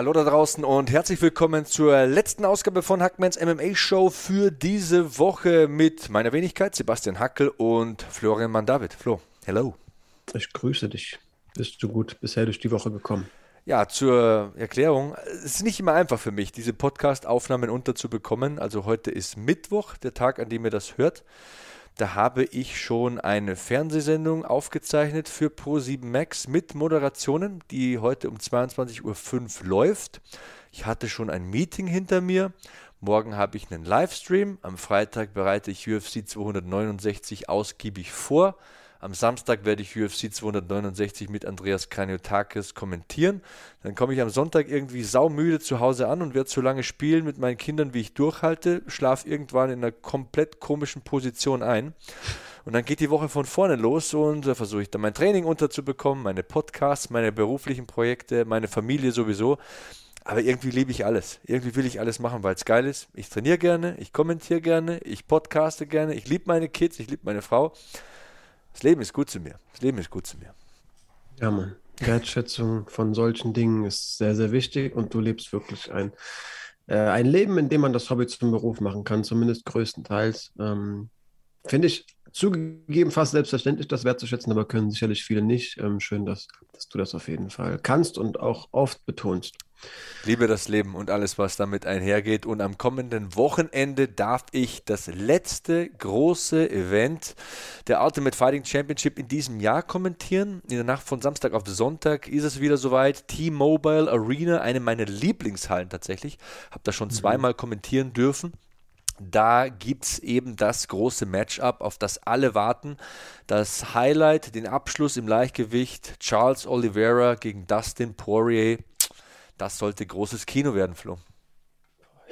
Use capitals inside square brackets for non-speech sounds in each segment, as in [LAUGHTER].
Hallo da draußen und herzlich willkommen zur letzten Ausgabe von Hackmans MMA Show für diese Woche mit meiner Wenigkeit Sebastian Hackel und Florian Mandavid. Flo, hello. Ich grüße dich. Bist du gut bisher durch die Woche gekommen? Ja, zur Erklärung. Es ist nicht immer einfach für mich, diese Podcast-Aufnahmen unterzubekommen. Also heute ist Mittwoch, der Tag, an dem ihr das hört. Da habe ich schon eine Fernsehsendung aufgezeichnet für Pro7 Max mit Moderationen, die heute um 22.05 Uhr läuft. Ich hatte schon ein Meeting hinter mir. Morgen habe ich einen Livestream. Am Freitag bereite ich UFC 269 ausgiebig vor. Am Samstag werde ich UFC 269 mit Andreas Kraniotakis kommentieren. Dann komme ich am Sonntag irgendwie saumüde zu Hause an und werde so lange spielen mit meinen Kindern, wie ich durchhalte, schlafe irgendwann in einer komplett komischen Position ein. Und dann geht die Woche von vorne los und da versuche ich dann mein Training unterzubekommen, meine Podcasts, meine beruflichen Projekte, meine Familie sowieso. Aber irgendwie liebe ich alles. Irgendwie will ich alles machen, weil es geil ist. Ich trainiere gerne, ich kommentiere gerne, ich podcaste gerne, ich liebe meine Kids, ich liebe meine Frau. Das Leben ist gut zu mir. Das Leben ist gut zu mir. Ja, Mann. Wertschätzung von solchen Dingen ist sehr, sehr wichtig und du lebst wirklich ein, äh, ein Leben, in dem man das Hobby zum Beruf machen kann, zumindest größtenteils. Ähm, Finde ich zugegeben fast selbstverständlich, das wertzuschätzen, aber können sicherlich viele nicht. Ähm, schön, dass, dass du das auf jeden Fall kannst und auch oft betonst. Liebe das Leben und alles, was damit einhergeht. Und am kommenden Wochenende darf ich das letzte große Event der Ultimate Fighting Championship in diesem Jahr kommentieren. In der Nacht von Samstag auf Sonntag ist es wieder soweit. T-Mobile Arena, eine meiner Lieblingshallen tatsächlich. Habe da schon mhm. zweimal kommentieren dürfen. Da gibt es eben das große Matchup, auf das alle warten. Das Highlight, den Abschluss im Leichtgewicht, Charles Oliveira gegen Dustin Poirier. Das sollte großes Kino werden, Flo.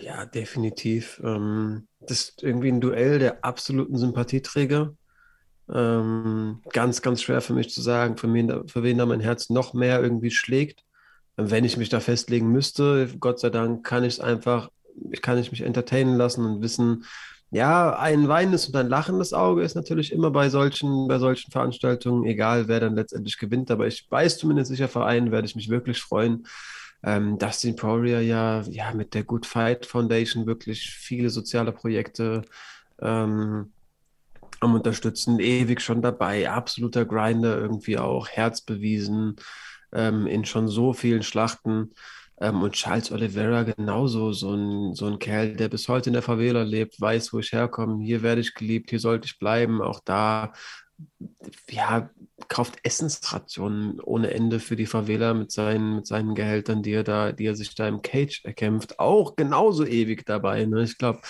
Ja, definitiv. Ähm, das ist irgendwie ein Duell der absoluten Sympathieträger. Ähm, ganz, ganz schwer für mich zu sagen, für wen, für wen da mein Herz noch mehr irgendwie schlägt. Wenn ich mich da festlegen müsste, Gott sei Dank kann ich es einfach, kann ich mich entertainen lassen und wissen, ja, ein weinendes und ein lachendes Auge ist natürlich immer bei solchen, bei solchen Veranstaltungen, egal wer dann letztendlich gewinnt, aber ich weiß zumindest sicher, für einen werde ich mich wirklich freuen ähm, Dustin Poirier ja, ja mit der Good Fight Foundation wirklich viele soziale Projekte ähm, am Unterstützen, ewig schon dabei, absoluter Grinder irgendwie auch, Herz bewiesen ähm, in schon so vielen Schlachten. Ähm, und Charles Oliveira genauso, so ein, so ein Kerl, der bis heute in der Favela lebt, weiß, wo ich herkomme, hier werde ich geliebt, hier sollte ich bleiben, auch da ja, kauft Essensrationen ohne Ende für die Favela mit seinen, mit seinen Gehältern, die er da, die er sich da im Cage erkämpft, auch genauso ewig dabei. Ne? Ich glaube,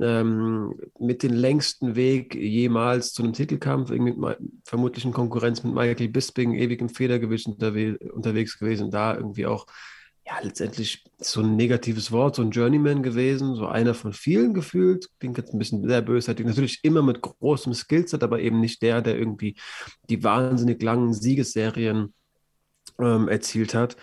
ähm, mit dem längsten Weg jemals zu einem Titelkampf, irgendwie vermutlich in Konkurrenz mit Michael Bisping, ewig im Federgewicht unterwe unterwegs gewesen, da irgendwie auch ja, letztendlich so ein negatives Wort, so ein Journeyman gewesen, so einer von vielen gefühlt. Klingt jetzt ein bisschen sehr bösartig. Natürlich immer mit großem Skillset, aber eben nicht der, der irgendwie die wahnsinnig langen Siegesserien ähm, erzielt hat.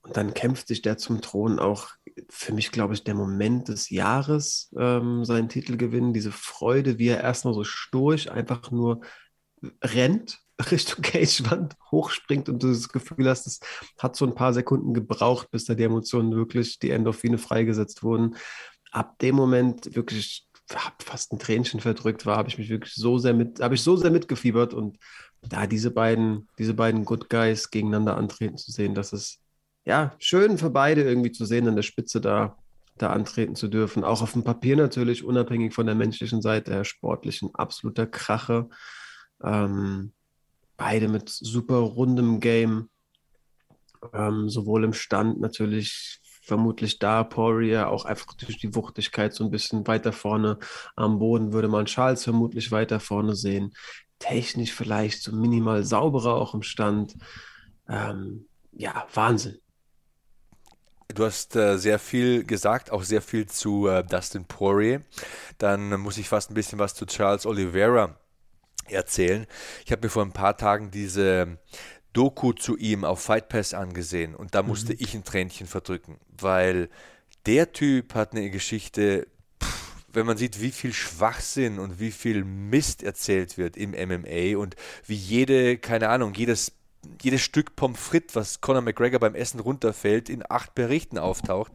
Und dann kämpft sich der zum Thron auch für mich, glaube ich, der Moment des Jahres, ähm, seinen Titel gewinnen. Diese Freude, wie er erstmal so sturch einfach nur rennt [LAUGHS] Richtung Cagewand hochspringt und du das Gefühl hast, es hat so ein paar Sekunden gebraucht, bis da die Emotionen wirklich, die Endorphine freigesetzt wurden. Ab dem Moment wirklich hab fast ein Tränchen verdrückt war, habe ich mich wirklich so sehr mit, habe ich so sehr mitgefiebert und da diese beiden, diese beiden Good Guys gegeneinander antreten zu sehen, das ist ja schön für beide irgendwie zu sehen, an der Spitze da, da antreten zu dürfen. Auch auf dem Papier natürlich, unabhängig von der menschlichen Seite, der sportlichen, absoluter Krache. Ähm, beide mit super rundem Game. Ähm, sowohl im Stand natürlich vermutlich da Poirier auch einfach durch die Wuchtigkeit so ein bisschen weiter vorne am Boden würde man Charles vermutlich weiter vorne sehen. Technisch vielleicht so minimal sauberer auch im Stand. Ähm, ja, Wahnsinn. du hast äh, sehr viel gesagt, auch sehr viel zu äh, Dustin Poirier. Dann muss ich fast ein bisschen was zu Charles Oliveira erzählen. Ich habe mir vor ein paar Tagen diese Doku zu ihm auf Fight Pass angesehen und da musste mhm. ich ein Tränchen verdrücken, weil der Typ hat eine Geschichte, wenn man sieht, wie viel Schwachsinn und wie viel Mist erzählt wird im MMA und wie jede, keine Ahnung, jedes jedes Stück Pommes frites, was Conor McGregor beim Essen runterfällt, in acht Berichten auftaucht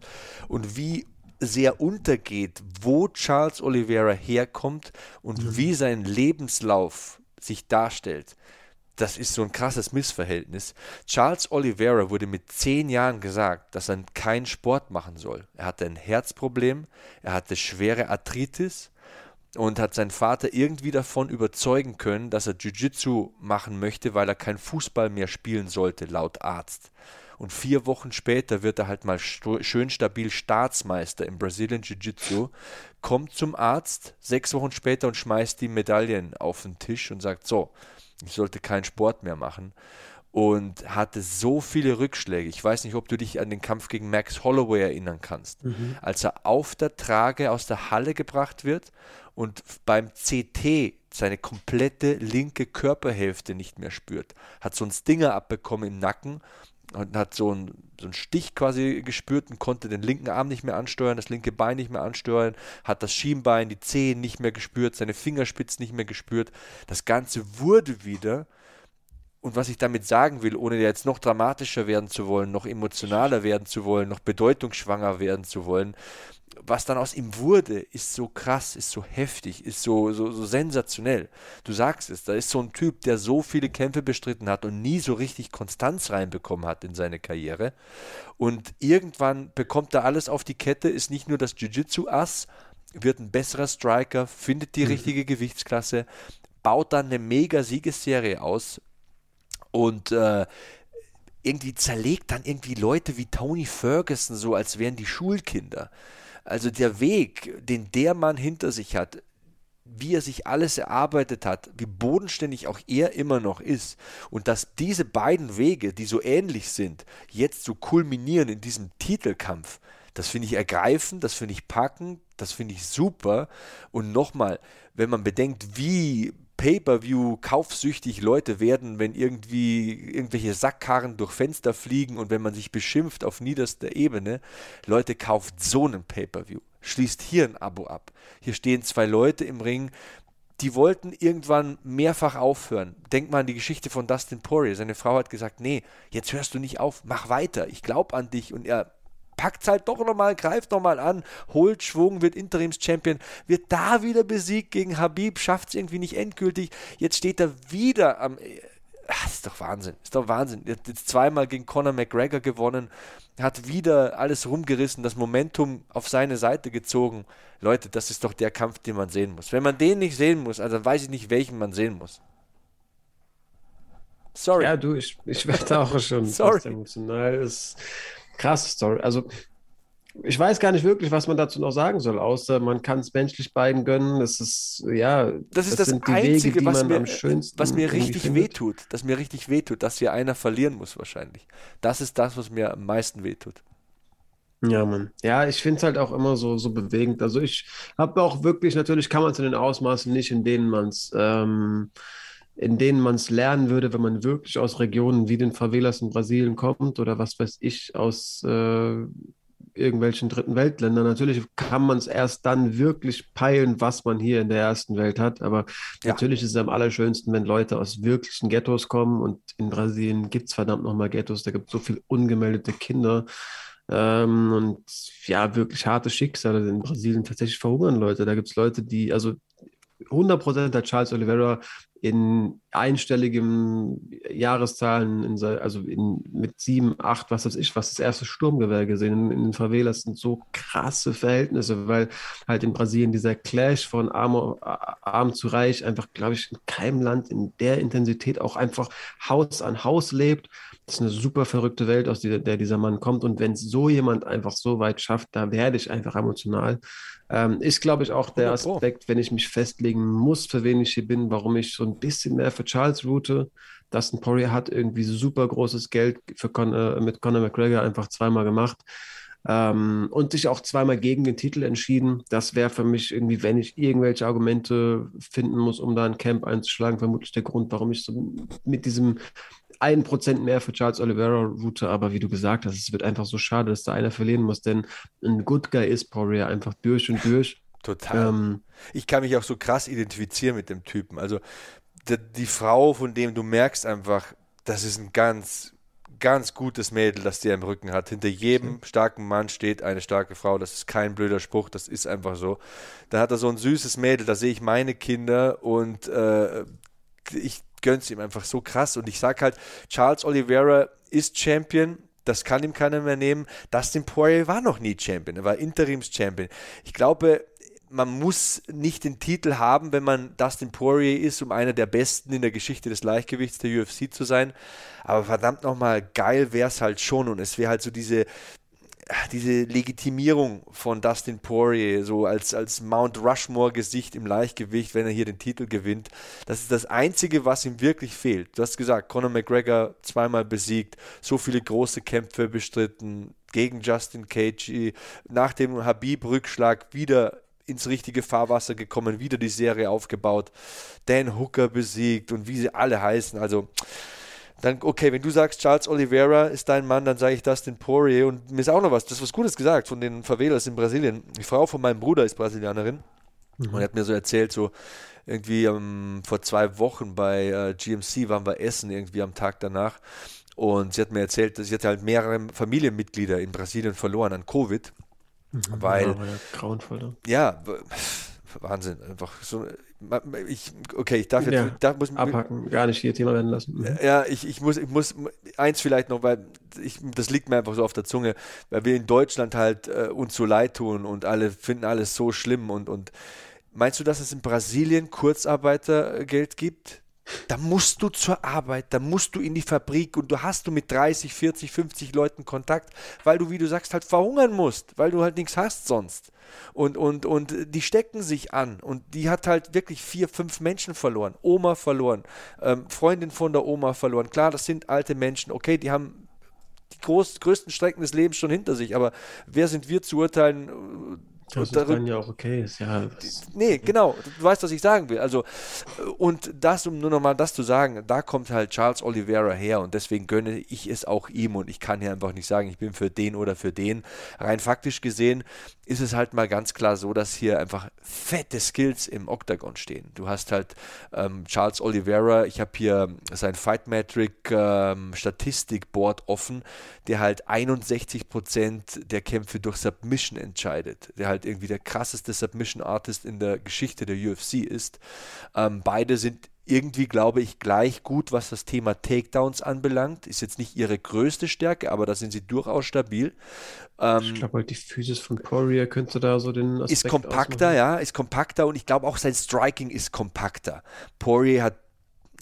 und wie sehr untergeht, wo Charles Oliveira herkommt und mhm. wie sein Lebenslauf sich darstellt das ist so ein krasses Missverhältnis. Charles Oliveira wurde mit zehn Jahren gesagt, dass er keinen Sport machen soll. Er hatte ein Herzproblem, er hatte schwere Arthritis und hat seinen Vater irgendwie davon überzeugen können, dass er Jiu-Jitsu machen möchte, weil er kein Fußball mehr spielen sollte, laut Arzt. Und vier Wochen später wird er halt mal schön stabil Staatsmeister im Brazilian Jiu-Jitsu, kommt zum Arzt sechs Wochen später und schmeißt die Medaillen auf den Tisch und sagt so, ich sollte keinen Sport mehr machen und hatte so viele Rückschläge. Ich weiß nicht, ob du dich an den Kampf gegen Max Holloway erinnern kannst. Mhm. Als er auf der Trage aus der Halle gebracht wird und beim CT seine komplette linke Körperhälfte nicht mehr spürt, hat so ein Stinger abbekommen im Nacken und hat so einen, so einen Stich quasi gespürt und konnte den linken Arm nicht mehr ansteuern, das linke Bein nicht mehr ansteuern, hat das Schienbein, die Zehen nicht mehr gespürt, seine Fingerspitzen nicht mehr gespürt. Das Ganze wurde wieder. Und was ich damit sagen will, ohne jetzt noch dramatischer werden zu wollen, noch emotionaler werden zu wollen, noch bedeutungsschwanger werden zu wollen, was dann aus ihm wurde, ist so krass, ist so heftig, ist so, so, so sensationell. Du sagst es, da ist so ein Typ, der so viele Kämpfe bestritten hat und nie so richtig Konstanz reinbekommen hat in seine Karriere. Und irgendwann bekommt er alles auf die Kette, ist nicht nur das Jiu-Jitsu-Ass, wird ein besserer Striker, findet die mhm. richtige Gewichtsklasse, baut dann eine mega Siegesserie aus und äh, irgendwie zerlegt dann irgendwie Leute wie Tony Ferguson so, als wären die Schulkinder. Also der Weg, den der Mann hinter sich hat, wie er sich alles erarbeitet hat, wie bodenständig auch er immer noch ist und dass diese beiden Wege, die so ähnlich sind, jetzt so kulminieren in diesem Titelkampf, das finde ich ergreifend, das finde ich packend, das finde ich super. Und nochmal, wenn man bedenkt, wie Pay-per-view kaufsüchtig Leute werden, wenn irgendwie irgendwelche Sackkarren durch Fenster fliegen und wenn man sich beschimpft auf niederster Ebene. Leute, kauft so einen Pay-per-view. Schließt hier ein Abo ab. Hier stehen zwei Leute im Ring, die wollten irgendwann mehrfach aufhören. Denk mal an die Geschichte von Dustin Poirier. Seine Frau hat gesagt, nee, jetzt hörst du nicht auf, mach weiter, ich glaube an dich. Und er packt es halt doch nochmal, greift nochmal an, holt Schwung, wird Interims-Champion, wird da wieder besiegt gegen Habib, schafft es irgendwie nicht endgültig. Jetzt steht er wieder am. Ach, ist doch Wahnsinn, ist doch Wahnsinn. Er hat jetzt zweimal gegen Conor McGregor gewonnen, hat wieder alles rumgerissen, das Momentum auf seine Seite gezogen. Leute, das ist doch der Kampf, den man sehen muss. Wenn man den nicht sehen muss, also weiß ich nicht, welchen man sehen muss. Sorry. Ja, du, ich, ich werde auch schon [LAUGHS] Sorry. emotional. Es, krasse Story. Also ich weiß gar nicht wirklich, was man dazu noch sagen soll, außer man kann es menschlich beiden gönnen. Das ist, ja, das ist das, das Einzige, Wege, was, mir, was mir richtig wehtut. Das mir richtig wehtut, dass hier einer verlieren muss, wahrscheinlich. Das ist das, was mir am meisten wehtut. Ja, Mann. Ja, ich finde es halt auch immer so, so bewegend. Also ich habe auch wirklich, natürlich kann man es in den Ausmaßen nicht, in denen man es ähm, in denen man es lernen würde, wenn man wirklich aus Regionen wie den Favelas in Brasilien kommt oder was weiß ich, aus äh, irgendwelchen dritten Weltländern. Natürlich kann man es erst dann wirklich peilen, was man hier in der ersten Welt hat. Aber ja. natürlich ist es am allerschönsten, wenn Leute aus wirklichen Ghettos kommen. Und in Brasilien gibt es verdammt nochmal Ghettos. Da gibt es so viele ungemeldete Kinder. Ähm, und ja, wirklich harte Schicksale. In Brasilien tatsächlich verhungern Leute. Da gibt es Leute, die, also 100% hat Charles Oliveira in einstelligen Jahreszahlen, in, also in, mit sieben, acht, was weiß ich, was das erste Sturmgewehr gesehen. In, in den Favelas sind so krasse Verhältnisse, weil halt in Brasilien dieser Clash von arm, arm zu reich einfach, glaube ich, in keinem Land in der Intensität auch einfach Haus an Haus lebt. Das ist eine super verrückte Welt, aus der, der dieser Mann kommt. Und wenn so jemand einfach so weit schafft, da werde ich einfach emotional. Ähm, ist, glaube ich, auch der Aspekt, wenn ich mich festlegen muss, für wen ich hier bin, warum ich so ein bisschen mehr für Charles route. Dustin Poirier hat irgendwie super großes Geld für Con äh, mit Conor McGregor einfach zweimal gemacht. ähm, und sich auch zweimal gegen den Titel entschieden. Das wäre für mich irgendwie, wenn ich irgendwelche Argumente finden muss, um da ein Camp einzuschlagen, vermutlich der Grund, warum ich so mit diesem ein Prozent mehr für Charles Oliveira route. Aber wie du gesagt hast, es wird einfach so schade, dass da einer verlieren muss, denn ein Good Guy ist Poirier einfach durch und durch. Total. Ähm, ich kann mich auch so krass identifizieren mit dem Typen. Also die, die Frau, von dem du merkst einfach, das ist ein ganz ganz gutes Mädel, das der im Rücken hat. Hinter jedem starken Mann steht eine starke Frau. Das ist kein blöder Spruch, das ist einfach so. Da hat er so ein süßes Mädel, da sehe ich meine Kinder und äh, ich gönn's ihm einfach so krass. Und ich sag halt, Charles Oliveira ist Champion. Das kann ihm keiner mehr nehmen. Dustin Poirier war noch nie Champion. Er war Interims-Champion. Ich glaube, man muss nicht den Titel haben, wenn man Dustin Poirier ist, um einer der Besten in der Geschichte des Leichtgewichts der UFC zu sein. Aber verdammt nochmal, geil wäre es halt schon. Und es wäre halt so diese, diese Legitimierung von Dustin Poirier, so als, als Mount Rushmore-Gesicht im Leichtgewicht, wenn er hier den Titel gewinnt. Das ist das Einzige, was ihm wirklich fehlt. Du hast gesagt, Conor McGregor zweimal besiegt, so viele große Kämpfe bestritten, gegen Justin Cagey, nach dem Habib-Rückschlag wieder ins richtige Fahrwasser gekommen, wieder die Serie aufgebaut, Dan Hooker besiegt und wie sie alle heißen. Also dann, okay, wenn du sagst, Charles Oliveira ist dein Mann, dann sage ich das den Poirier. Und mir ist auch noch was, das ist was Gutes gesagt von den Favelas in Brasilien. Die Frau von meinem Bruder ist Brasilianerin. Mhm. Und er hat mir so erzählt, so irgendwie ähm, vor zwei Wochen bei äh, GMC waren wir essen, irgendwie am Tag danach. Und sie hat mir erzählt, dass sie hat halt mehrere Familienmitglieder in Brasilien verloren an Covid. Mhm, weil. Ja, grauenvoll. Ja, Wahnsinn, einfach so. Ich, okay, ich darf jetzt ja, darf, muss, abhaken, gar nicht hier Thema werden lassen. Mhm. Ja, ich, ich muss, ich muss eins vielleicht noch, weil ich, das liegt mir einfach so auf der Zunge, weil wir in Deutschland halt äh, uns so leid tun und alle finden alles so schlimm und, und meinst du, dass es in Brasilien Kurzarbeitergeld gibt? Da musst du zur Arbeit, da musst du in die Fabrik und du hast du mit 30, 40, 50 Leuten Kontakt, weil du, wie du sagst, halt verhungern musst, weil du halt nichts hast sonst. Und, und, und die stecken sich an. Und die hat halt wirklich vier, fünf Menschen verloren. Oma verloren, ähm, Freundin von der Oma verloren. Klar, das sind alte Menschen. Okay, die haben die groß, größten Strecken des Lebens schon hinter sich. Aber wer sind wir zu urteilen, das ist dann ja auch okay. Ist ja, nee, genau. Du weißt, was ich sagen will. Also, und das, um nur nochmal das zu sagen, da kommt halt Charles Oliveira her und deswegen gönne ich es auch ihm und ich kann hier einfach nicht sagen, ich bin für den oder für den. Rein faktisch gesehen ist es halt mal ganz klar so, dass hier einfach fette Skills im Octagon stehen. Du hast halt ähm, Charles Oliveira, ich habe hier sein Fight Metric ähm, Statistikboard offen, der halt 61% der Kämpfe durch Submission entscheidet. Der halt halt irgendwie der krasseste Submission Artist in der Geschichte der UFC ist. Ähm, beide sind irgendwie, glaube ich, gleich gut, was das Thema Takedowns anbelangt. Ist jetzt nicht ihre größte Stärke, aber da sind sie durchaus stabil. Ähm, ich glaube halt, die Physis von Poirier könnte da so den Aspekt Ist kompakter, ausmachen. ja, ist kompakter und ich glaube auch sein Striking ist kompakter. Poirier hat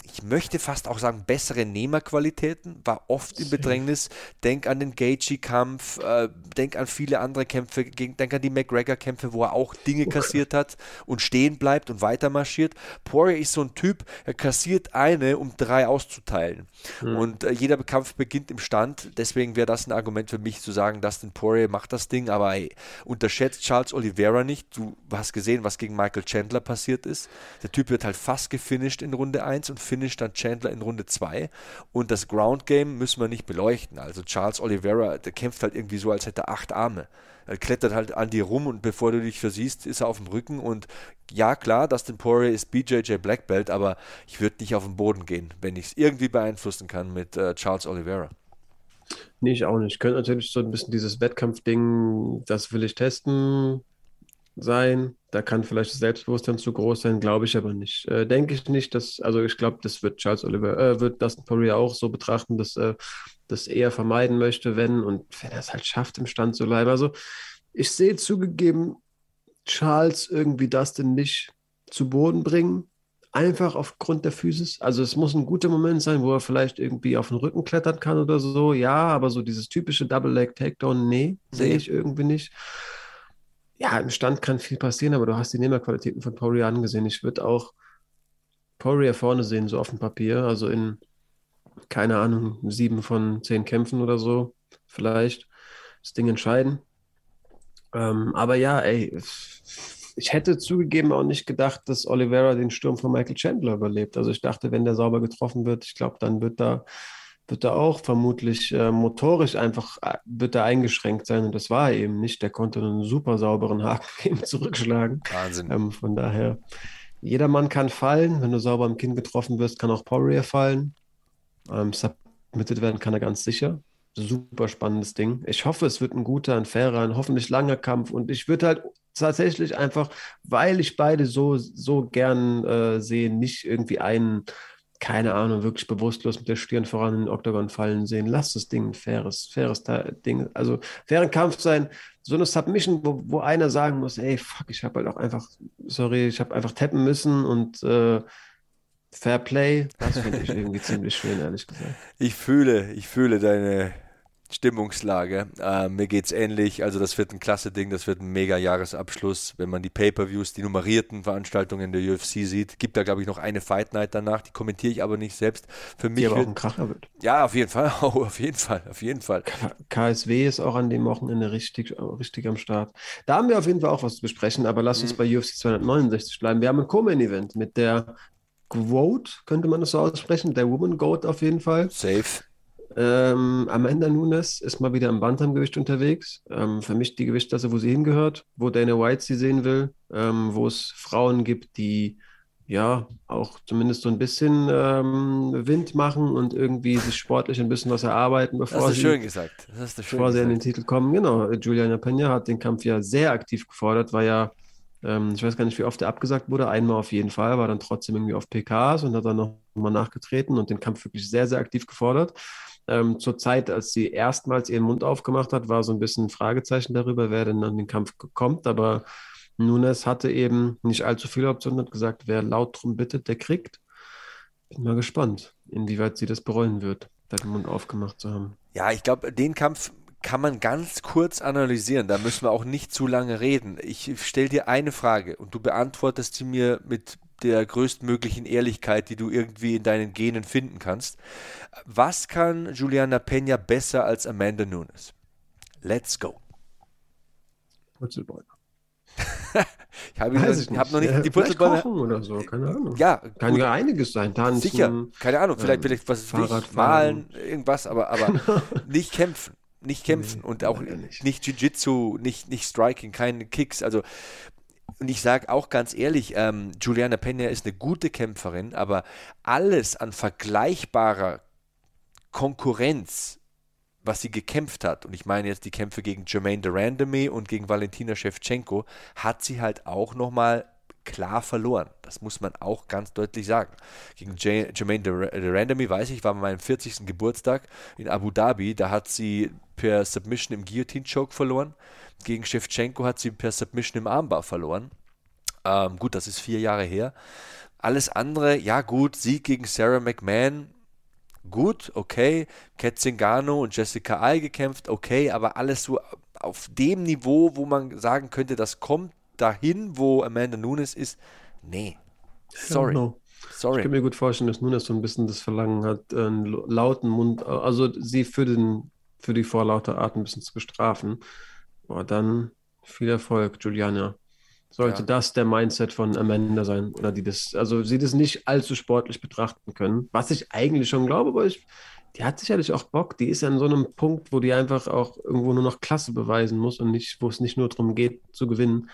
ich möchte fast auch sagen, bessere Nehmerqualitäten, war oft im [LAUGHS] Bedrängnis. Denk an den Gaethje-Kampf, äh, denk an viele andere Kämpfe, denk an die McGregor-Kämpfe, wo er auch Dinge okay. kassiert hat und stehen bleibt und weiter marschiert. Poirier ist so ein Typ, er kassiert eine, um drei auszuteilen. Hm. Und äh, jeder Kampf beginnt im Stand, deswegen wäre das ein Argument für mich zu sagen, Dustin Poirier macht das Ding, aber ey, unterschätzt Charles Oliveira nicht. Du hast gesehen, was gegen Michael Chandler passiert ist. Der Typ wird halt fast gefinisht in Runde 1 und finisht dann Chandler in Runde 2. Und das Ground Game müssen wir nicht beleuchten. Also Charles Oliveira, der kämpft halt irgendwie so, als hätte er acht Arme. Er klettert halt an dir rum und bevor du dich versiehst, ist er auf dem Rücken. Und ja, klar, Dustin Poirier ist BJJ Black Belt, aber ich würde nicht auf den Boden gehen, wenn ich es irgendwie beeinflussen kann mit äh, Charles Oliveira. Nee, ich auch nicht. Ich könnte natürlich so ein bisschen dieses Wettkampfding, das will ich testen, sein. Da kann vielleicht das Selbstbewusstsein zu groß sein, glaube ich aber nicht. Äh, denke ich nicht, dass, also ich glaube, das wird Charles Oliver, äh, wird Dustin Poirier auch so betrachten, dass äh, das eher vermeiden möchte, wenn und wenn er es halt schafft, im Stand zu bleiben. Also ich sehe zugegeben, Charles irgendwie Dustin nicht zu Boden bringen, einfach aufgrund der Physis. Also es muss ein guter Moment sein, wo er vielleicht irgendwie auf den Rücken klettern kann oder so. Ja, aber so dieses typische Double Leg Takedown, nee, sehe ich irgendwie nicht ja, im Stand kann viel passieren, aber du hast die Nehmerqualitäten von Poirier angesehen. Ich würde auch Poirier vorne sehen, so auf dem Papier, also in, keine Ahnung, sieben von zehn Kämpfen oder so, vielleicht das Ding entscheiden. Ähm, aber ja, ey, ich hätte zugegeben auch nicht gedacht, dass Oliveira den Sturm von Michael Chandler überlebt. Also ich dachte, wenn der sauber getroffen wird, ich glaube, dann wird da wird er auch vermutlich äh, motorisch einfach äh, wird er eingeschränkt sein und das war er eben nicht. Der konnte einen super sauberen Haken [LAUGHS] eben zurückschlagen. Wahnsinn. Ähm, von daher, jeder Mann kann fallen. Wenn du sauber am Kinn getroffen wirst, kann auch Poirier fallen. Ähm, submitted werden kann er ganz sicher. Super spannendes Ding. Ich hoffe, es wird ein guter, ein fairer, ein hoffentlich langer Kampf und ich würde halt tatsächlich einfach, weil ich beide so, so gern äh, sehe, nicht irgendwie einen keine Ahnung, wirklich bewusstlos mit der Stirn voran in den Oktagon fallen sehen. Lass das Ding ein faires, faires Ding, also fairen Kampf sein. So eine Submission, wo, wo einer sagen muss, ey, fuck, ich habe halt auch einfach, sorry, ich habe einfach tappen müssen und äh, Fair Play, das finde ich [LAUGHS] irgendwie ziemlich schön, ehrlich gesagt. Ich fühle, ich fühle deine, Stimmungslage. Äh, mir es ähnlich. Also das wird ein klasse Ding, das wird ein mega Jahresabschluss, wenn man die Pay-per-Views, die nummerierten Veranstaltungen der UFC sieht. Gibt da glaube ich noch eine Fight Night danach, die kommentiere ich aber nicht selbst. Für mich die aber wird, auch ein Kracher wird. Ja, auf jeden Fall, [LAUGHS] oh, auf jeden Fall, auf jeden Fall. KSW ist auch an dem Wochenende richtig, richtig am Start. Da haben wir auf jeden Fall auch was zu besprechen, aber lass uns mhm. bei UFC 269 bleiben. Wir haben ein Co-Main-Event mit der Quote, könnte man das so aussprechen, der Woman Goat auf jeden Fall. Safe. Ähm, Amanda Nunes ist mal wieder im Bantamgewicht unterwegs. Ähm, für mich die Gewichtsklasse, wo sie hingehört, wo Dana White sie sehen will, ähm, wo es Frauen gibt, die ja auch zumindest so ein bisschen ähm, Wind machen und irgendwie sich sportlich ein bisschen was erarbeiten, bevor sie, bevor sie an den Titel kommen. Genau, Juliana Pena hat den Kampf ja sehr aktiv gefordert, war ja ähm, ich weiß gar nicht, wie oft er abgesagt wurde. Einmal auf jeden Fall, war dann trotzdem irgendwie auf PKs und hat dann nochmal nachgetreten und den Kampf wirklich sehr, sehr aktiv gefordert. Ähm, zur Zeit, als sie erstmals ihren Mund aufgemacht hat, war so ein bisschen ein Fragezeichen darüber, wer denn an den Kampf kommt. Aber Nunes hatte eben nicht allzu viele Optionen, hat gesagt, wer laut drum bittet, der kriegt. Bin mal gespannt, inwieweit sie das bereuen wird, da den Mund aufgemacht zu haben. Ja, ich glaube, den Kampf kann man ganz kurz analysieren. Da müssen wir auch nicht zu lange reden. Ich stelle dir eine Frage und du beantwortest sie mir mit der größtmöglichen Ehrlichkeit, die du irgendwie in deinen Genen finden kannst. Was kann Juliana Peña besser als Amanda Nunes? Let's go. Purzelbäume. [LAUGHS] ich habe hab noch nicht ja, die Purzelbäume. oder so, keine Ahnung. Ja, kann ja einiges sein. Tanzen, Sicher, keine Ahnung. Vielleicht, ähm, vielleicht was ist malen, irgendwas, aber, aber [LAUGHS] genau. nicht kämpfen. Nicht kämpfen nee, und auch nicht, nicht Jiu-Jitsu, nicht, nicht Striking, keine Kicks. Also und ich sage auch ganz ehrlich, ähm, Juliana Pena ist eine gute Kämpferin, aber alles an vergleichbarer Konkurrenz, was sie gekämpft hat, und ich meine jetzt die Kämpfe gegen Jermaine Durandamy und gegen Valentina Shevchenko, hat sie halt auch nochmal klar verloren. Das muss man auch ganz deutlich sagen. Gegen Jermaine Durandamy, weiß ich, war meinem 40. Geburtstag in Abu Dhabi, da hat sie per Submission im Guillotine-Choke verloren. Gegen Shevchenko hat sie per Submission im Armbar verloren. Ähm, gut, das ist vier Jahre her. Alles andere, ja gut, Sieg gegen Sarah McMahon, gut, okay. Kat Zingano und Jessica Ai gekämpft, okay, aber alles so auf dem Niveau, wo man sagen könnte, das kommt dahin, wo Amanda Nunes ist, nee. Sorry. Sorry. Ich kann mir gut vorstellen, dass Nunes so ein bisschen das Verlangen hat, einen lauten Mund, also sie für, den, für die vorlaute Art ein bisschen zu bestrafen. Boah, dann viel Erfolg, Juliana. Sollte ja. das der Mindset von Amanda sein oder die das, also sie das nicht allzu sportlich betrachten können, was ich eigentlich schon glaube, aber ich, die hat sicherlich auch Bock. Die ist an so einem Punkt, wo die einfach auch irgendwo nur noch Klasse beweisen muss und nicht, wo es nicht nur darum geht, zu gewinnen.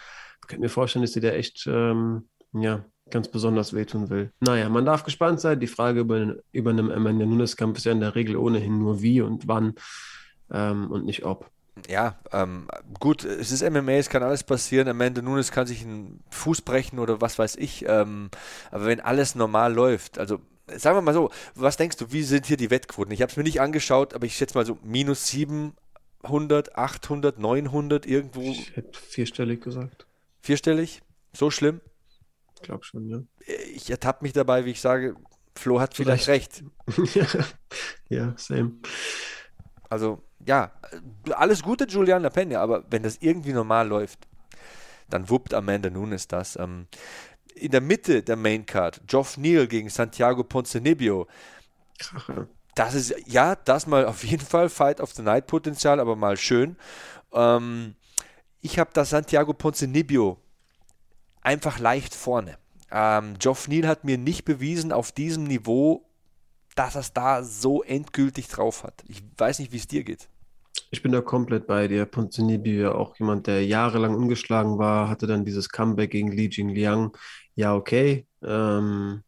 Ich kann mir vorstellen, dass sie da echt, ähm, ja, ganz besonders wehtun will. Naja, man darf gespannt sein. Die Frage über, über einen Amanda Nunes-Kampf ist ja in der Regel ohnehin nur wie und wann ähm, und nicht ob ja, ähm, gut, es ist MMA, es kann alles passieren. Amanda Nunes kann sich einen Fuß brechen oder was weiß ich. Ähm, aber wenn alles normal läuft, also sagen wir mal so, was denkst du, wie sind hier die Wettquoten? Ich habe es mir nicht angeschaut, aber ich schätze mal so minus 700, 800, 900 irgendwo. Ich hätte vierstellig gesagt. Vierstellig? So schlimm? Ich glaube schon, ja. Ich ertappe mich dabei, wie ich sage, Flo hat vielleicht, vielleicht. recht. [LAUGHS] ja, same. Also ja, alles Gute, Julian Pena, aber wenn das irgendwie normal läuft, dann wuppt Amanda Nunes das. Ähm, in der Mitte der Maincard, Geoff Neal gegen Santiago Ponzinibbio. Das ist, ja, das mal auf jeden Fall Fight of the Night Potenzial, aber mal schön. Ähm, ich habe da Santiago Ponzinibbio einfach leicht vorne. Ähm, Geoff Neal hat mir nicht bewiesen auf diesem Niveau, dass er es da so endgültig drauf hat. Ich weiß nicht, wie es dir geht. Ich bin da komplett bei dir. Ponzinibbio, auch jemand, der jahrelang ungeschlagen war, hatte dann dieses Comeback gegen Li Jingliang. Ja, okay. Ähm,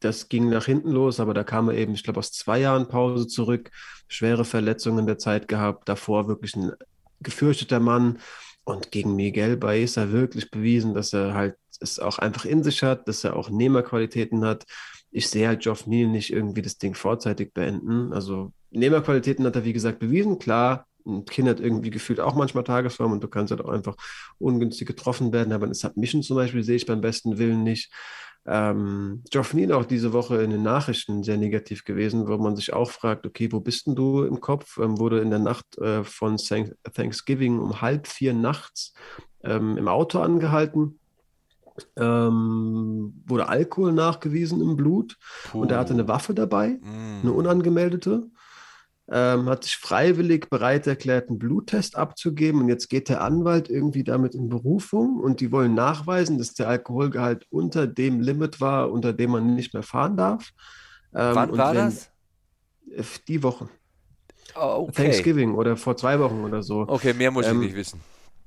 das ging nach hinten los, aber da kam er eben, ich glaube, aus zwei Jahren Pause zurück, schwere Verletzungen in der Zeit gehabt, davor wirklich ein gefürchteter Mann und gegen Miguel Baeza wirklich bewiesen, dass er halt es auch einfach in sich hat, dass er auch Nehmerqualitäten hat. Ich sehe halt Geoff Neal nicht irgendwie das Ding vorzeitig beenden. Also Nehmerqualitäten hat er, wie gesagt, bewiesen. Klar, ein Kind hat irgendwie gefühlt auch manchmal Tagesform und du kannst halt auch einfach ungünstig getroffen werden. Aber das Submission zum Beispiel sehe ich beim besten Willen nicht. Ähm, Geoff auch diese Woche in den Nachrichten sehr negativ gewesen, wo man sich auch fragt, okay, wo bist denn du im Kopf? Ähm, wurde in der Nacht äh, von Thanksgiving um halb vier nachts ähm, im Auto angehalten. Ähm, wurde Alkohol nachgewiesen im Blut Puh. und er hatte eine Waffe dabei, mm. eine unangemeldete ähm, hat sich freiwillig bereit erklärt, einen Bluttest abzugeben. Und jetzt geht der Anwalt irgendwie damit in Berufung und die wollen nachweisen, dass der Alkoholgehalt unter dem Limit war, unter dem man nicht mehr fahren darf. Ähm, Wann war wenn, das? Die Woche. Oh, okay. Thanksgiving oder vor zwei Wochen oder so. Okay, mehr muss ähm, ich nicht wissen.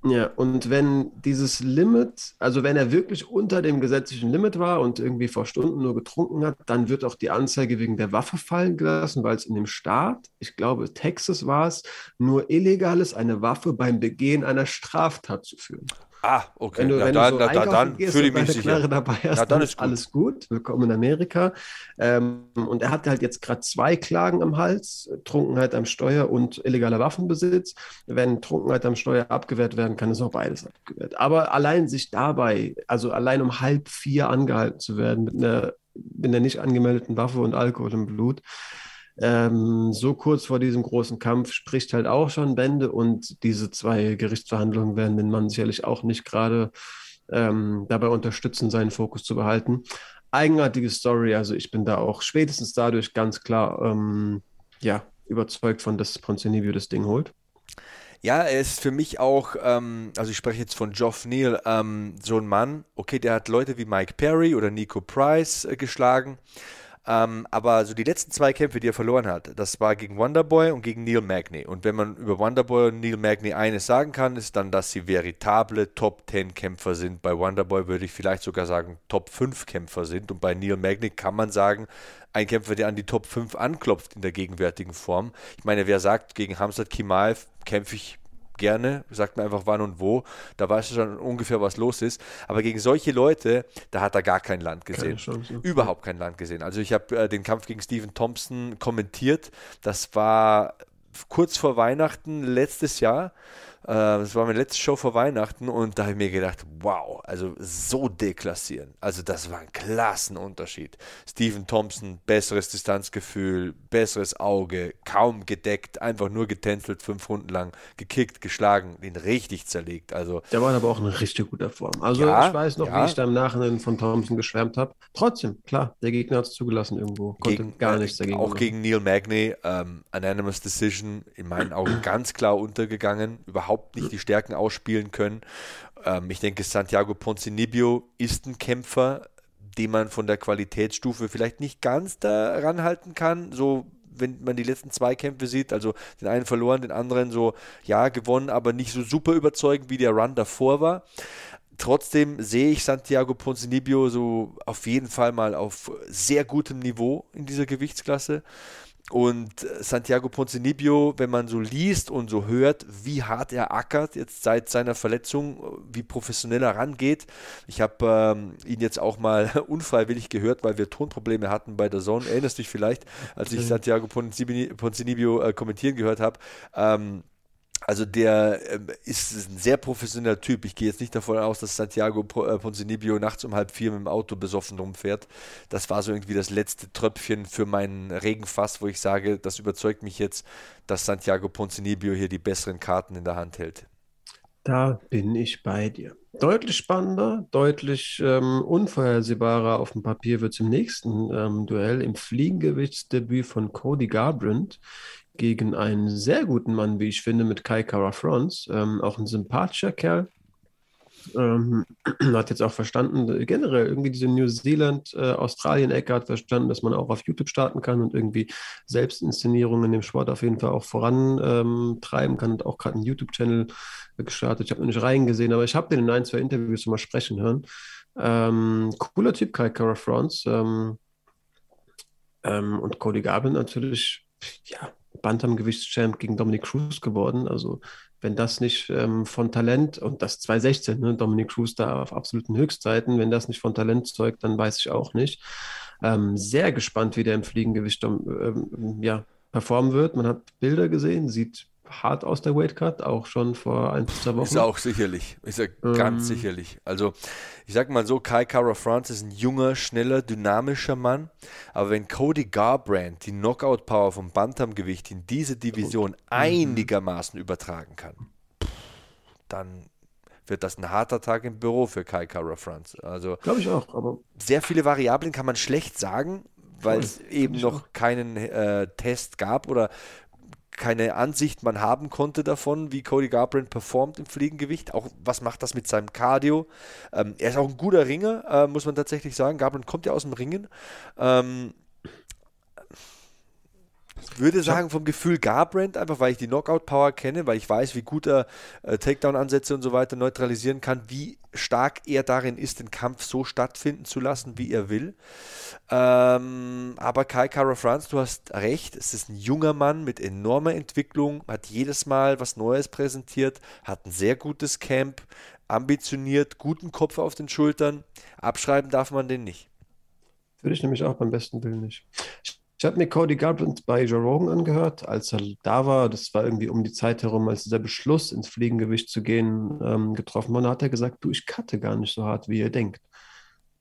Ja, und wenn dieses Limit, also wenn er wirklich unter dem gesetzlichen Limit war und irgendwie vor Stunden nur getrunken hat, dann wird auch die Anzeige wegen der Waffe fallen gelassen, weil es in dem Staat, ich glaube Texas war es, nur illegal ist, eine Waffe beim Begehen einer Straftat zu führen. Ah, okay. Wenn du, ja, wenn dann, du so dann, dann fühle ich mich sicher. Dabei hast, ja, dann ist gut. alles gut. Willkommen in Amerika. Ähm, und er hat halt jetzt gerade zwei Klagen am Hals: Trunkenheit am Steuer und illegaler Waffenbesitz. Wenn Trunkenheit am Steuer abgewehrt werden kann, ist auch beides abgewehrt. Aber allein sich dabei, also allein um halb vier angehalten zu werden mit einer, mit einer nicht angemeldeten Waffe und Alkohol im Blut, ähm, so kurz vor diesem großen Kampf spricht halt auch schon Bände und diese zwei Gerichtsverhandlungen werden den Mann sicherlich auch nicht gerade ähm, dabei unterstützen, seinen Fokus zu behalten. Eigenartige Story, also ich bin da auch spätestens dadurch ganz klar ähm, ja, überzeugt von, dass Ponzinibbio das Ding holt. Ja, er ist für mich auch, ähm, also ich spreche jetzt von Geoff Neal, ähm, so ein Mann, okay, der hat Leute wie Mike Perry oder Nico Price äh, geschlagen. Ähm, aber so die letzten zwei Kämpfe, die er verloren hat, das war gegen Wonderboy und gegen Neil Magny. Und wenn man über Wonderboy und Neil Magny eines sagen kann, ist dann, dass sie veritable Top 10 Kämpfer sind. Bei Wonderboy würde ich vielleicht sogar sagen, Top 5 Kämpfer sind. Und bei Neil Magny kann man sagen, ein Kämpfer, der an die Top 5 anklopft in der gegenwärtigen Form. Ich meine, wer sagt, gegen Hamzat Kimaev kämpfe ich gerne, sagt mir einfach wann und wo, da weißt du schon ungefähr, was los ist. Aber gegen solche Leute, da hat er gar kein Land gesehen. Überhaupt kein Land gesehen. Also ich habe äh, den Kampf gegen Stephen Thompson kommentiert. Das war kurz vor Weihnachten letztes Jahr. Äh, das war meine letzte Show vor Weihnachten und da habe ich mir gedacht, wow, also so deklassieren. Also das war ein Klassenunterschied. Stephen Thompson, besseres Distanzgefühl, besseres Auge, kaum gedeckt, einfach nur getänzelt, fünf Runden lang, gekickt, geschlagen, ihn richtig zerlegt. Also, Der war aber auch in richtig guter Form. Also ja, ich weiß noch, ja. wie ich da im Nachhinein von Thompson geschwärmt habe. Trotzdem, klar, der Gegner hat es zugelassen irgendwo. Konnte gegen, gar nichts dagegen Auch machen. gegen Neil Magny, ähm, Anonymous Decision, in meinen Augen ganz klar untergegangen. Überhaupt überhaupt nicht die Stärken ausspielen können. Ähm, ich denke, Santiago Ponzinibbio ist ein Kämpfer, den man von der Qualitätsstufe vielleicht nicht ganz daran halten kann. So wenn man die letzten zwei Kämpfe sieht, also den einen verloren, den anderen so, ja, gewonnen, aber nicht so super überzeugend, wie der Run davor war. Trotzdem sehe ich Santiago Ponzinibbio so auf jeden Fall mal auf sehr gutem Niveau in dieser Gewichtsklasse. Und Santiago Ponzinibbio, wenn man so liest und so hört, wie hart er ackert jetzt seit seiner Verletzung, wie professionell er rangeht. Ich habe ähm, ihn jetzt auch mal [LAUGHS] unfreiwillich gehört, weil wir Tonprobleme hatten bei der Zone. Erinnerst du dich vielleicht, als ich Santiago Ponzinibbio äh, kommentieren gehört habe? Ähm, also der ähm, ist ein sehr professioneller Typ. Ich gehe jetzt nicht davon aus, dass Santiago äh, Ponzinibbio nachts um halb vier mit dem Auto besoffen rumfährt. Das war so irgendwie das letzte Tröpfchen für meinen Regenfass, wo ich sage, das überzeugt mich jetzt, dass Santiago Ponzinibbio hier die besseren Karten in der Hand hält. Da bin ich bei dir. Deutlich spannender, deutlich ähm, unvorhersehbarer auf dem Papier wird es im nächsten ähm, Duell im Fliegengewichtsdebüt von Cody Garbrandt gegen einen sehr guten Mann, wie ich finde, mit Kai Kara France. Ähm, auch ein sympathischer Kerl. Ähm, [CLEARS THROAT] hat jetzt auch verstanden, generell irgendwie diese New Zealand-Australien-Ecke äh, hat verstanden, dass man auch auf YouTube starten kann und irgendwie Selbstinszenierungen in dem Sport auf jeden Fall auch vorantreiben ähm, kann. Und auch gerade einen YouTube-Channel gestartet. Ich habe noch nicht reingesehen, aber ich habe den in ein, zwei Interviews mal sprechen hören. Ähm, cooler Typ, Kai Kara France. Ähm, ähm, und Cody Garbin natürlich, ja, Bantamgewichtschamp gegen Dominic Cruz geworden. Also wenn das nicht ähm, von Talent, und das 2016, ne, Dominic Cruz da auf absoluten Höchstzeiten, wenn das nicht von Talent zeugt, dann weiß ich auch nicht. Ähm, sehr gespannt, wie der im Fliegengewicht ähm, ja, performen wird. Man hat Bilder gesehen, sieht hart aus der Weightcut, auch schon vor ein, zwei Wochen. Ist auch sicherlich, ist ja ähm, ganz sicherlich. Also ich sag mal so, Kai Kara France ist ein junger, schneller, dynamischer Mann, aber wenn Cody Garbrandt die Knockout-Power vom Bantamgewicht in diese Division mhm. einigermaßen übertragen kann, dann wird das ein harter Tag im Büro für Kai Kara France. Also glaube ich auch, aber sehr viele Variablen kann man schlecht sagen, weil es eben noch auch. keinen äh, Test gab oder keine Ansicht man haben konnte davon, wie Cody Garbrandt performt im Fliegengewicht. Auch was macht das mit seinem Cardio? Ähm, er ist auch ein guter Ringer, äh, muss man tatsächlich sagen. Garbrandt kommt ja aus dem Ringen. Ähm, ich würde sagen, vom Gefühl Garbrandt, einfach weil ich die Knockout-Power kenne, weil ich weiß, wie gut er äh, Takedown-Ansätze und so weiter neutralisieren kann, wie stark er darin ist, den Kampf so stattfinden zu lassen, wie er will. Ähm, aber Kai Kara Franz, du hast recht, es ist ein junger Mann mit enormer Entwicklung, hat jedes Mal was Neues präsentiert, hat ein sehr gutes Camp, ambitioniert, guten Kopf auf den Schultern. Abschreiben darf man den nicht. Würde ich nämlich auch beim besten Willen nicht. Ich habe mir Cody Garbrandt bei Joe Rogan angehört, als er da war. Das war irgendwie um die Zeit herum, als dieser Beschluss, ins Fliegengewicht zu gehen, ähm, getroffen wurde. Da hat er gesagt, du, ich cutte gar nicht so hart, wie ihr denkt.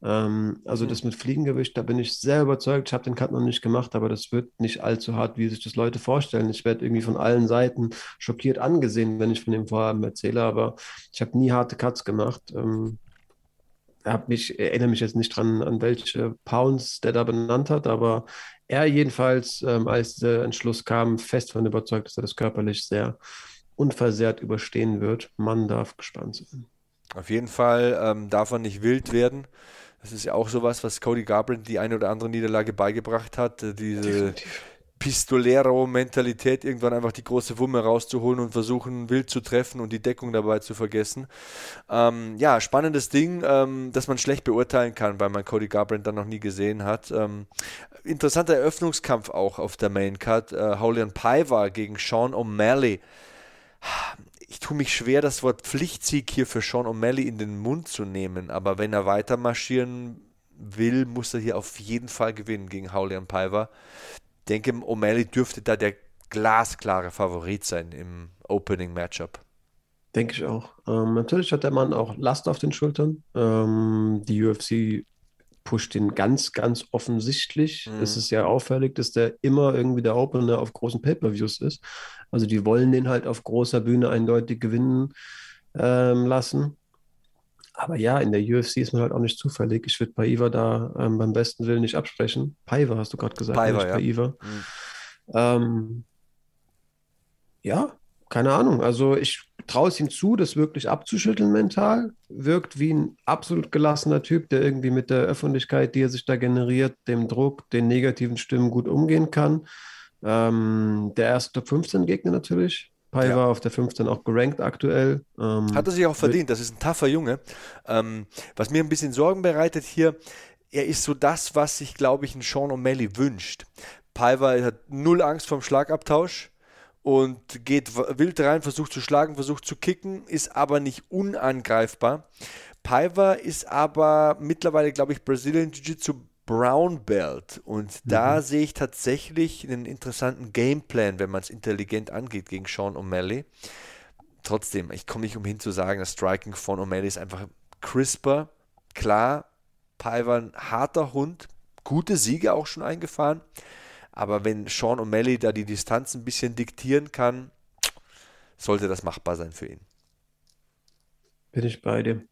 Ähm, also mhm. das mit Fliegengewicht, da bin ich sehr überzeugt. Ich habe den Cut noch nicht gemacht, aber das wird nicht allzu hart, wie sich das Leute vorstellen. Ich werde irgendwie von allen Seiten schockiert angesehen, wenn ich von dem Vorhaben erzähle, aber ich habe nie harte Cuts gemacht. Ähm, hab mich, erinnere mich jetzt nicht dran, an welche Pounds der da benannt hat, aber er jedenfalls, ähm, als der Entschluss kam, fest von überzeugt, dass er das körperlich sehr unversehrt überstehen wird. Man darf gespannt sein. Auf jeden Fall ähm, darf er nicht wild werden. Das ist ja auch sowas, was Cody Garbrandt die eine oder andere Niederlage beigebracht hat. Äh, diese Definitiv. Pistolero-Mentalität, irgendwann einfach die große Wumme rauszuholen und versuchen, wild zu treffen und die Deckung dabei zu vergessen. Ähm, ja, spannendes Ding, ähm, das man schlecht beurteilen kann, weil man Cody Garbrandt dann noch nie gesehen hat. Ähm, interessanter Eröffnungskampf auch auf der Main Card. Äh, Haulian Paiva gegen Sean O'Malley. Ich tue mich schwer, das Wort Pflichtsieg hier für Sean O'Malley in den Mund zu nehmen, aber wenn er weiter marschieren will, muss er hier auf jeden Fall gewinnen gegen Haulian Paiva denke, O'Malley dürfte da der glasklare Favorit sein im Opening Matchup. Denke ich auch. Ähm, natürlich hat der Mann auch Last auf den Schultern. Ähm, die UFC pusht ihn ganz, ganz offensichtlich. Mhm. Es ist ja auffällig, dass der immer irgendwie der Opener auf großen Pay-Per-Views ist. Also die wollen den halt auf großer Bühne eindeutig gewinnen ähm, lassen. Aber ja, in der UFC ist man halt auch nicht zufällig. Ich würde Paiva da ähm, beim besten Willen nicht absprechen. Paiva hast du gerade gesagt, Paiva, ja. Paiva. Mhm. Ähm, ja, keine Ahnung. Also ich traue es ihm zu, das wirklich abzuschütteln mental. Wirkt wie ein absolut gelassener Typ, der irgendwie mit der Öffentlichkeit, die er sich da generiert, dem Druck, den negativen Stimmen gut umgehen kann. Ähm, der erste Top 15 Gegner natürlich. Pai ja. war auf der 15 auch gerankt aktuell. Ähm, Hat er sich auch verdient, das ist ein taffer Junge. Ähm, was mir ein bisschen Sorgen bereitet hier, er ist so das, was sich, glaube ich, ein Sean O'Malley wünscht. Paiva hat null Angst vom Schlagabtausch und geht wild rein, versucht zu schlagen, versucht zu kicken, ist aber nicht unangreifbar. Paiva ist aber mittlerweile, glaube ich, Brazilian Jiu-Jitsu Brown Belt. Und da mhm. sehe ich tatsächlich einen interessanten Gameplan, wenn man es intelligent angeht gegen Sean O'Malley. Trotzdem, ich komme nicht umhin zu sagen, das Striking von O'Malley ist einfach crisper. Klar, Paiva ein harter Hund, gute Siege auch schon eingefahren. Aber wenn Sean O'Malley da die Distanz ein bisschen diktieren kann, sollte das machbar sein für ihn. Bin ich bei dir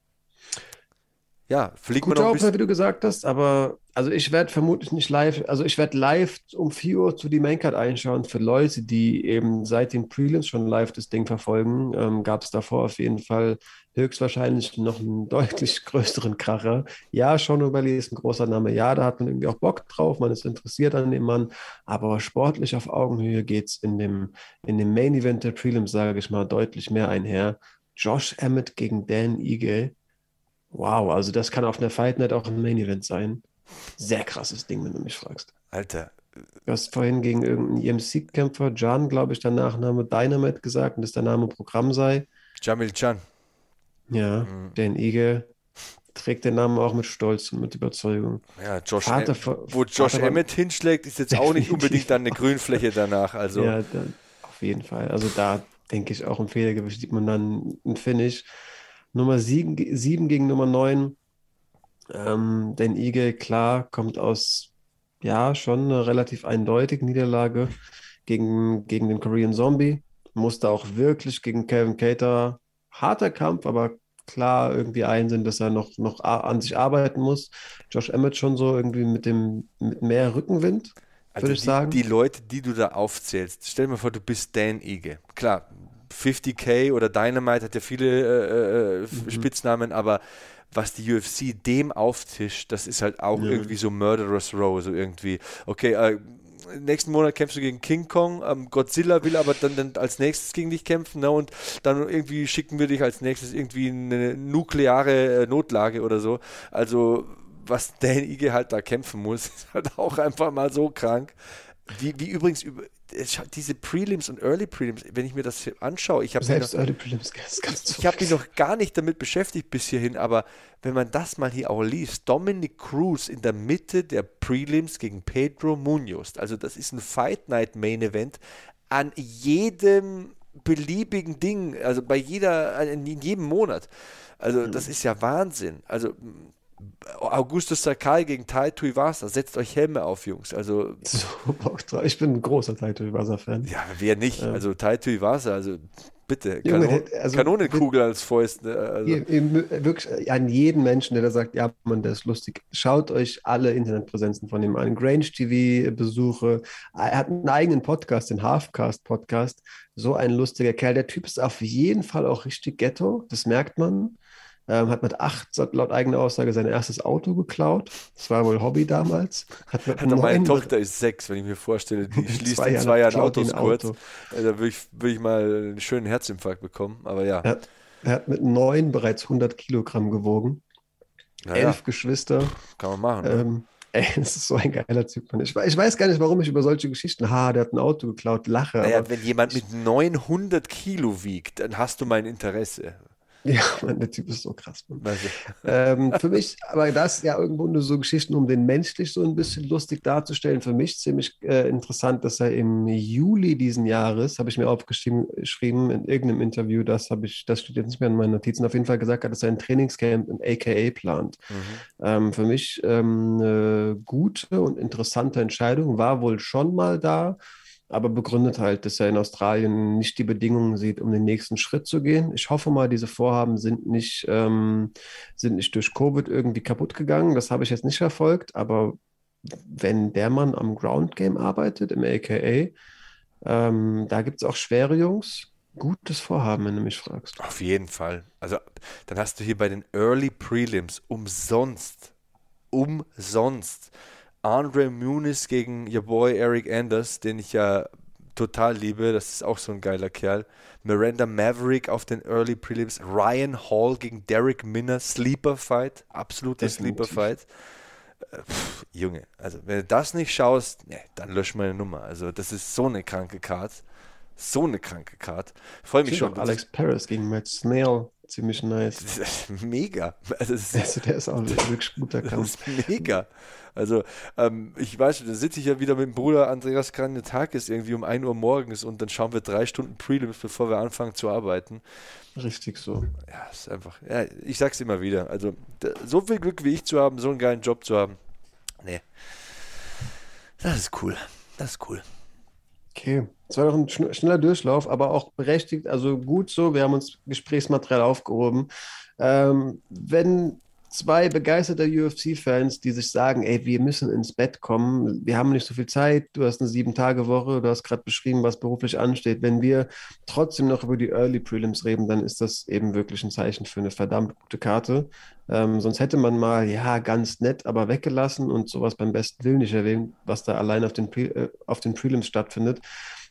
ja, fliegt Gute man noch ein bisschen. wie du gesagt hast, aber Also ich werde vermutlich nicht live, also ich werde live um 4 Uhr zu die Maincard einschauen. Für Leute, die eben seit den Prelims schon live das Ding verfolgen, ähm, gab es davor auf jeden Fall höchstwahrscheinlich noch einen [LAUGHS] deutlich größeren Kracher. Ja, Sean O'Malley ist ein großer Name. Ja, da hat man irgendwie auch Bock drauf, man ist interessiert an dem Mann. Aber sportlich auf Augenhöhe geht es in dem, in dem Main Event der Prelims, sage ich mal, deutlich mehr einher. Josh Emmett gegen Dan Ige. Wow, also das kann auf einer Fight Night auch ein Main Event sein. Sehr krasses Ding, wenn du mich fragst. Alter. Du hast vorhin gegen irgendeinen EMC-Kämpfer, Jan, glaube ich, der Nachname Dynamite gesagt und dass der Name Programm sei. Jamil Chan. Ja, mhm. Dan Ige trägt den Namen auch mit Stolz und mit Überzeugung. Ja, Josh Vater, em wo Josh Vater Emmett hinschlägt, ist jetzt auch nicht [LAUGHS] unbedingt dann eine Grünfläche danach. Also. Ja, dann, auf jeden Fall. Also da denke ich auch im Federgewicht sieht man dann ein Finish. Nummer 7, 7 gegen Nummer 9 ähm, denn Eagle, klar, kommt aus, ja, schon eine relativ eindeutige Niederlage gegen, gegen den Korean Zombie. Musste auch wirklich gegen Kevin Cater, harter Kampf, aber klar irgendwie einsehen, dass er noch, noch an sich arbeiten muss. Josh Emmett schon so irgendwie mit dem mit mehr Rückenwind, also würde ich die, sagen. Die Leute, die du da aufzählst, stell dir mal vor, du bist Dan Ige. Klar, 50k oder Dynamite hat ja viele äh, äh, mhm. Spitznamen, aber was die UFC dem auftischt, das ist halt auch ja. irgendwie so Murderous Row, so irgendwie, okay, äh, nächsten Monat kämpfst du gegen King Kong, ähm, Godzilla will aber dann, dann, als nächstes gegen dich kämpfen, ne, und dann irgendwie schicken wir dich als nächstes irgendwie in eine nukleare äh, Notlage oder so. Also, was Dan Ige halt da kämpfen muss, [LAUGHS] ist halt auch einfach mal so krank. Wie, wie übrigens über, diese Prelims und Early Prelims, wenn ich mir das anschaue, ich habe selbst noch, Early Prelims Ich habe mich noch gar nicht damit beschäftigt bis hierhin, aber wenn man das mal hier auch liest, Dominic Cruz in der Mitte der Prelims gegen Pedro Munoz, also das ist ein Fight Night Main Event an jedem beliebigen Ding, also bei jeder, in jedem Monat. Also das ist ja Wahnsinn. Also Augustus Sakai gegen Tai Tuivasa. Setzt euch Helme auf, Jungs. Also, so, ich bin ein großer Tai Tuivasa-Fan. Ja, wer nicht? Ähm. Also Tai Tuivasa, also bitte. Kanon also, Kanonenkugel als Fäust. Ne? Also. Wirklich an jeden Menschen, der da sagt, ja, man, der ist lustig. Schaut euch alle Internetpräsenzen von ihm an. Grange TV-Besuche. Er hat einen eigenen Podcast, den Halfcast-Podcast. So ein lustiger Kerl. Der Typ ist auf jeden Fall auch richtig Ghetto. Das merkt man ähm, hat mit acht, laut eigener Aussage, sein erstes Auto geklaut. Das war wohl Hobby damals. Hat mit [LAUGHS] hat meine Tochter ist sechs, wenn ich mir vorstelle, die [LAUGHS] schließt zwei in zwei Jahren Autos kurz. Auto. Da würde ich, würd ich mal einen schönen Herzinfarkt bekommen, aber ja. Er hat, er hat mit neun bereits 100 Kilogramm gewogen. Naja. Elf Geschwister. Kann man machen. Ne? Ähm, [LAUGHS] Ey, das ist so ein geiler Typ. Ich, ich weiß gar nicht, warum ich über solche Geschichten, ha, der hat ein Auto geklaut, lache. Naja, wenn jemand mit 900 Kilo wiegt, dann hast du mein Interesse. [LAUGHS] Ja, der Typ ist so krass. ähm, für [LAUGHS] mich, aber das ja irgendwo nur so Geschichten, um den menschlich so ein bisschen lustig darzustellen. Für mich ziemlich äh, interessant, dass er im Juli diesen Jahres, habe ich mir aufgeschrieben in irgendeinem Interview, das habe ich, das steht jetzt nicht mehr in meinen Notizen, auf jeden Fall gesagt hat, dass er ein Trainingscamp im AKA plant. Mhm. Ähm, für mich ähm, eine gute und interessante Entscheidung, war wohl schon mal da aber begründet halt, dass er in Australien nicht die Bedingungen sieht, um den nächsten Schritt zu gehen. Ich hoffe mal, diese Vorhaben sind nicht, ähm, sind nicht durch Covid irgendwie kaputt gegangen. Das habe ich jetzt nicht verfolgt, aber wenn der Mann am Ground Game arbeitet, im AKA, ähm, da gibt es auch schwere Jungs. Gutes Vorhaben, wenn du mich fragst. Auf jeden Fall. Also, dann hast du hier bei den Early Prelims umsonst, umsonst Andre Muniz gegen your boy Eric Anders, den ich ja total liebe. Das ist auch so ein geiler Kerl. Miranda Maverick auf den Early Prelims. Ryan Hall gegen Derek Minner. Sleeper Fight. Absoluter Sleeper Fight. Äh, Junge, also wenn du das nicht schaust, nee, dann lösch meine Nummer. Also das ist so eine kranke Card. So eine kranke Card. Freue mich schon. Alex Paris gegen Matt Snail ziemlich nice. [LAUGHS] mega. Also, also, der ist auch ein wirklich guter [LAUGHS] Kampf. Das ist mega. Also, ähm, ich weiß, da sitze ich ja wieder mit dem Bruder Andreas Tag ist irgendwie um 1 Uhr morgens und dann schauen wir drei Stunden Prelims, bevor wir anfangen zu arbeiten. Richtig so. Ja, ist einfach, ja, ich sag's immer wieder. Also, so viel Glück wie ich zu haben, so einen geilen Job zu haben. Nee. Das ist cool. Das ist cool. Okay, es war doch ein schneller Durchlauf, aber auch berechtigt, also gut so. Wir haben uns Gesprächsmaterial aufgehoben. Ähm, wenn zwei begeisterte UFC-Fans, die sich sagen, ey, wir müssen ins Bett kommen, wir haben nicht so viel Zeit, du hast eine Sieben-Tage-Woche, du hast gerade beschrieben, was beruflich ansteht. Wenn wir trotzdem noch über die Early Prelims reden, dann ist das eben wirklich ein Zeichen für eine verdammt gute Karte. Ähm, sonst hätte man mal, ja, ganz nett, aber weggelassen und sowas beim besten Willen nicht erwähnt, was da allein auf den, Pre äh, auf den Prelims stattfindet.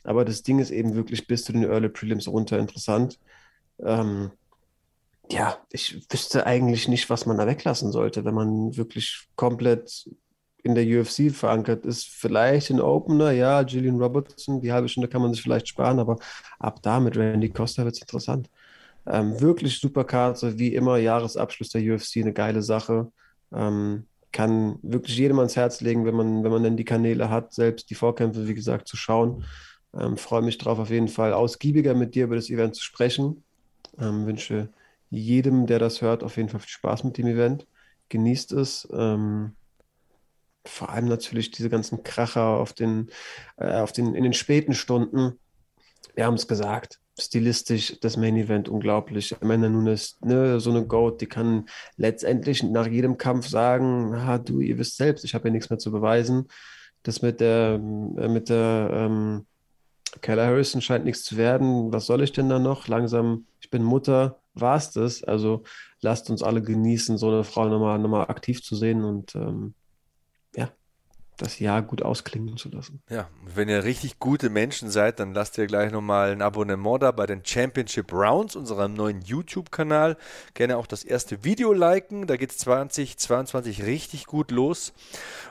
Aber das Ding ist eben wirklich bis zu den Early Prelims runter interessant. Ähm, ja, ich wüsste eigentlich nicht, was man da weglassen sollte, wenn man wirklich komplett in der UFC verankert ist. Vielleicht ein Opener, ja, Gillian Robertson, die halbe Stunde kann man sich vielleicht sparen, aber ab da mit Randy Costa wird es interessant. Ähm, wirklich super Karte, wie immer, Jahresabschluss der UFC, eine geile Sache. Ähm, kann wirklich jedem ans Herz legen, wenn man, wenn man dann die Kanäle hat, selbst die Vorkämpfe, wie gesagt, zu schauen. Ähm, Freue mich drauf, auf jeden Fall ausgiebiger mit dir über das Event zu sprechen. Ähm, wünsche jedem, der das hört, auf jeden Fall viel Spaß mit dem Event. Genießt es. Ähm, vor allem natürlich diese ganzen Kracher auf den, äh, auf den, in den späten Stunden. Wir haben es gesagt, stilistisch das Main Event unglaublich. Amanda Nunes, ne, so eine Goat, die kann letztendlich nach jedem Kampf sagen, ah, du, ihr wisst selbst, ich habe ja nichts mehr zu beweisen. Das mit der, äh, mit der ähm, Keller Harrison scheint nichts zu werden. Was soll ich denn da noch? Langsam, ich bin Mutter, war es das. Also lasst uns alle genießen, so eine Frau nochmal, nochmal aktiv zu sehen und ähm, das Jahr gut ausklingen zu lassen. Ja, wenn ihr richtig gute Menschen seid, dann lasst ihr gleich nochmal ein Abonnement da bei den Championship Rounds, unserem neuen YouTube-Kanal. Gerne auch das erste Video liken, da geht es 2022 richtig gut los.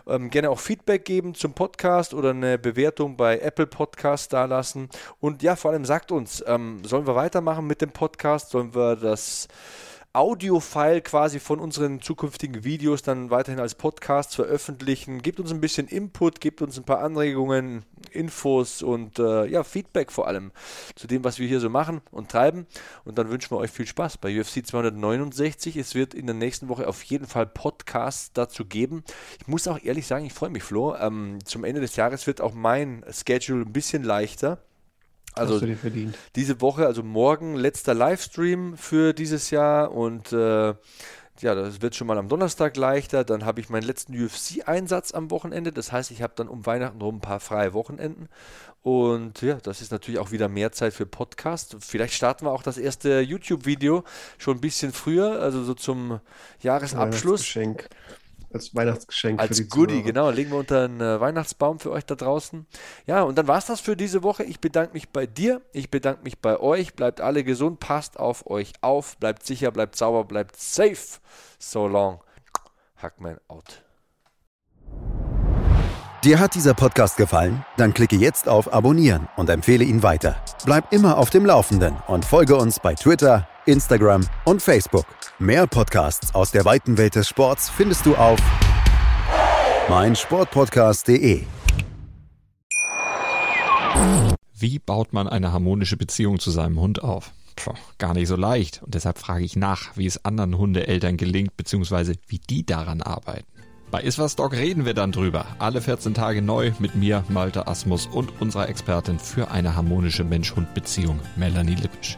Ähm, gerne auch Feedback geben zum Podcast oder eine Bewertung bei Apple Podcast da lassen. Und ja, vor allem sagt uns, ähm, sollen wir weitermachen mit dem Podcast? Sollen wir das Audio-File quasi von unseren zukünftigen Videos dann weiterhin als Podcast veröffentlichen. Gebt uns ein bisschen Input, gebt uns ein paar Anregungen, Infos und äh, ja, Feedback vor allem zu dem, was wir hier so machen und treiben. Und dann wünschen wir euch viel Spaß bei UFC 269. Es wird in der nächsten Woche auf jeden Fall Podcasts dazu geben. Ich muss auch ehrlich sagen, ich freue mich, Flo. Ähm, zum Ende des Jahres wird auch mein Schedule ein bisschen leichter. Also diese Woche, also morgen letzter Livestream für dieses Jahr und äh, ja, das wird schon mal am Donnerstag leichter. Dann habe ich meinen letzten UFC-Einsatz am Wochenende. Das heißt, ich habe dann um Weihnachten rum ein paar freie Wochenenden. Und ja, das ist natürlich auch wieder mehr Zeit für Podcast. Vielleicht starten wir auch das erste YouTube-Video schon ein bisschen früher, also so zum Jahresabschluss. Geschenk als Weihnachtsgeschenk. Als Goodie, Zuhörer. genau. Legen wir unter einen äh, Weihnachtsbaum für euch da draußen. Ja, und dann war es das für diese Woche. Ich bedanke mich bei dir. Ich bedanke mich bei euch. Bleibt alle gesund. Passt auf euch auf. Bleibt sicher, bleibt sauber, bleibt safe. So long. Hackman out. Dir hat dieser Podcast gefallen? Dann klicke jetzt auf Abonnieren und empfehle ihn weiter. Bleib immer auf dem Laufenden und folge uns bei Twitter, Instagram und Facebook. Mehr Podcasts aus der weiten Welt des Sports findest du auf meinsportpodcast.de. Wie baut man eine harmonische Beziehung zu seinem Hund auf? Puh, gar nicht so leicht. Und deshalb frage ich nach, wie es anderen Hundeeltern gelingt, beziehungsweise wie die daran arbeiten. Bei Iswas Dog reden wir dann drüber. Alle 14 Tage neu mit mir, Malte Asmus und unserer Expertin für eine harmonische Mensch-Hund-Beziehung, Melanie Lippisch.